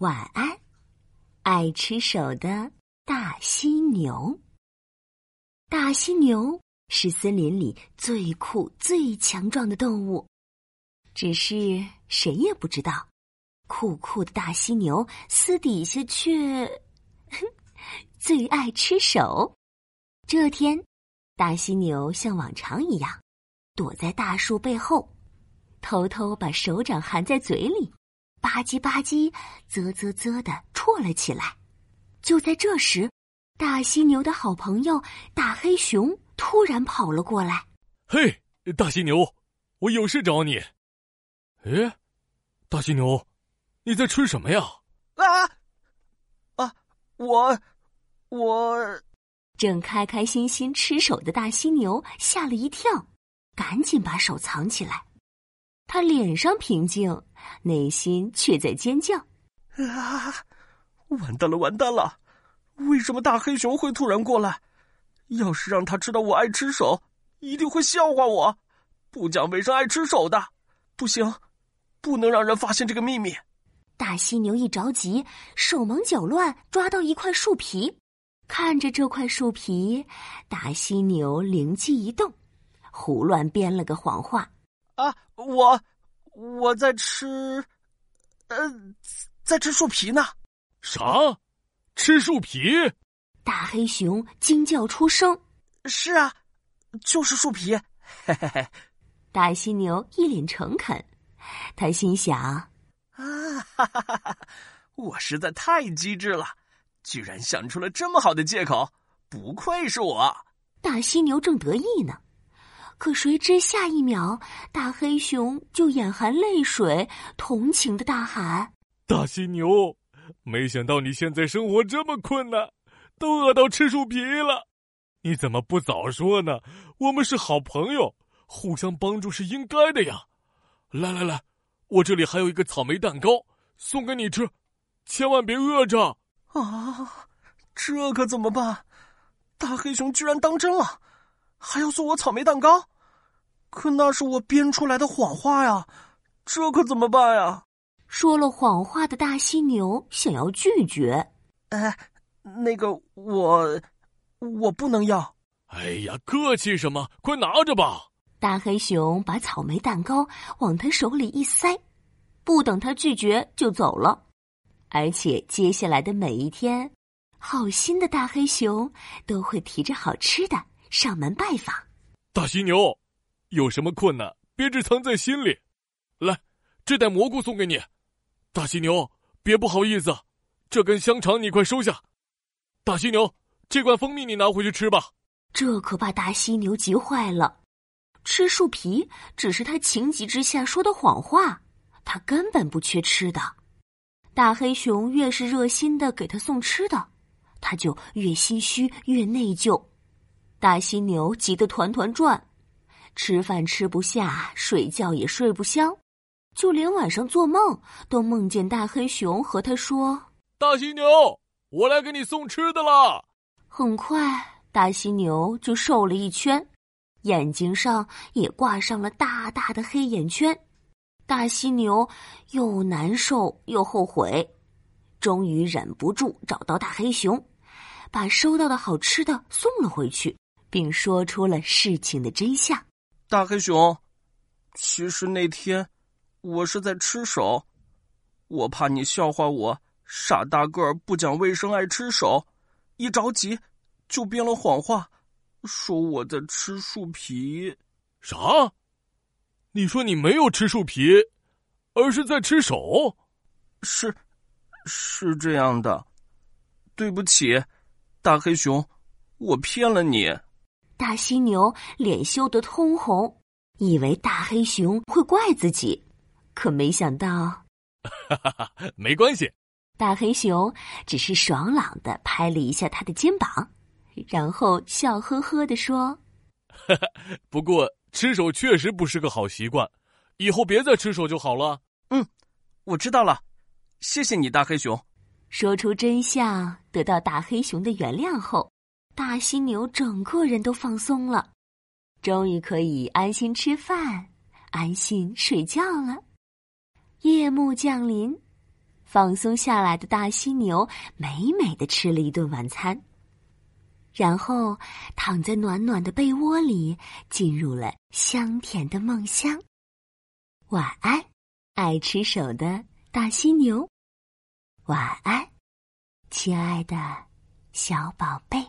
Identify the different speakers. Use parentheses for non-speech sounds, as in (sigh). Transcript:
Speaker 1: 晚安，爱吃手的大犀牛。大犀牛是森林里最酷、最强壮的动物，只是谁也不知道，酷酷的大犀牛私底下却 (laughs) 最爱吃手。这天，大犀牛像往常一样，躲在大树背后，偷偷把手掌含在嘴里。吧唧吧唧，啧啧啧的啜了起来。就在这时，大犀牛的好朋友大黑熊突然跑了过来。
Speaker 2: “嘿，大犀牛，我有事找你。”“哎，大犀牛，你在吃什么呀？”“
Speaker 3: 啊啊，我我……”
Speaker 1: 正开开心心吃手的大犀牛吓了一跳，赶紧把手藏起来。他脸上平静，内心却在尖叫：“
Speaker 3: 啊，完蛋了，完蛋了！为什么大黑熊会突然过来？要是让他知道我爱吃手，一定会笑话我，不讲卫生，爱吃手的。不行，不能让人发现这个秘密。”
Speaker 1: 大犀牛一着急，手忙脚乱，抓到一块树皮，看着这块树皮，大犀牛灵机一动，胡乱编了个谎话。
Speaker 3: 啊，我我在吃，呃，在吃树皮呢。
Speaker 2: 啥？吃树皮？
Speaker 1: 大黑熊惊叫出声。
Speaker 3: 是啊，就是树皮。嘿嘿嘿。
Speaker 1: 大犀牛一脸诚恳，他心想：
Speaker 3: 啊，哈哈哈哈！我实在太机智了，居然想出了这么好的借口，不愧是我。
Speaker 1: 大犀牛正得意呢。可谁知下一秒，大黑熊就眼含泪水，同情的大喊：“
Speaker 2: 大犀牛，没想到你现在生活这么困难，都饿到吃树皮了，你怎么不早说呢？我们是好朋友，互相帮助是应该的呀！来来来，我这里还有一个草莓蛋糕，送给你吃，千万别饿着
Speaker 3: 啊！这可怎么办？大黑熊居然当真了！”还要送我草莓蛋糕，可那是我编出来的谎话呀！这可怎么办呀？
Speaker 1: 说了谎话的大犀牛想要拒绝，
Speaker 3: 哎，那个我，我不能要。
Speaker 2: 哎呀，客气什么？快拿着吧！
Speaker 1: 大黑熊把草莓蛋糕往他手里一塞，不等他拒绝就走了。而且接下来的每一天，好心的大黑熊都会提着好吃的。上门拜访，
Speaker 2: 大犀牛，有什么困难别只藏在心里。来，这袋蘑菇送给你。大犀牛，别不好意思，这根香肠你快收下。大犀牛，这罐蜂蜜你拿回去吃吧。
Speaker 1: 这可把大犀牛急坏了。吃树皮只是他情急之下说的谎话，他根本不缺吃的。大黑熊越是热心的给他送吃的，他就越心虚越内疚。大犀牛急得团团转，吃饭吃不下，睡觉也睡不香，就连晚上做梦都梦见大黑熊和他说：“
Speaker 2: 大犀牛，我来给你送吃的了。”
Speaker 1: 很快，大犀牛就瘦了一圈，眼睛上也挂上了大大的黑眼圈。大犀牛又难受又后悔，终于忍不住找到大黑熊，把收到的好吃的送了回去。并说出了事情的真相。
Speaker 3: 大黑熊，其实那天我是在吃手，我怕你笑话我傻大个儿不讲卫生爱吃手，一着急就编了谎话，说我在吃树皮。
Speaker 2: 啥？你说你没有吃树皮，而是在吃手？
Speaker 3: 是，是这样的。对不起，大黑熊，我骗了你。
Speaker 1: 大犀牛脸羞得通红，以为大黑熊会怪自己，可没想到，
Speaker 2: 哈哈哈，没关系。
Speaker 1: 大黑熊只是爽朗的拍了一下他的肩膀，然后笑呵呵的说：“
Speaker 2: 哈哈，不过吃手确实不是个好习惯，以后别再吃手就好了。”
Speaker 3: 嗯，我知道了，谢谢你，大黑熊。
Speaker 1: 说出真相，得到大黑熊的原谅后。大犀牛整个人都放松了，终于可以安心吃饭、安心睡觉了。夜幕降临，放松下来的大犀牛美美的吃了一顿晚餐，然后躺在暖暖的被窝里，进入了香甜的梦乡。晚安，爱吃手的大犀牛。晚安，亲爱的小宝贝。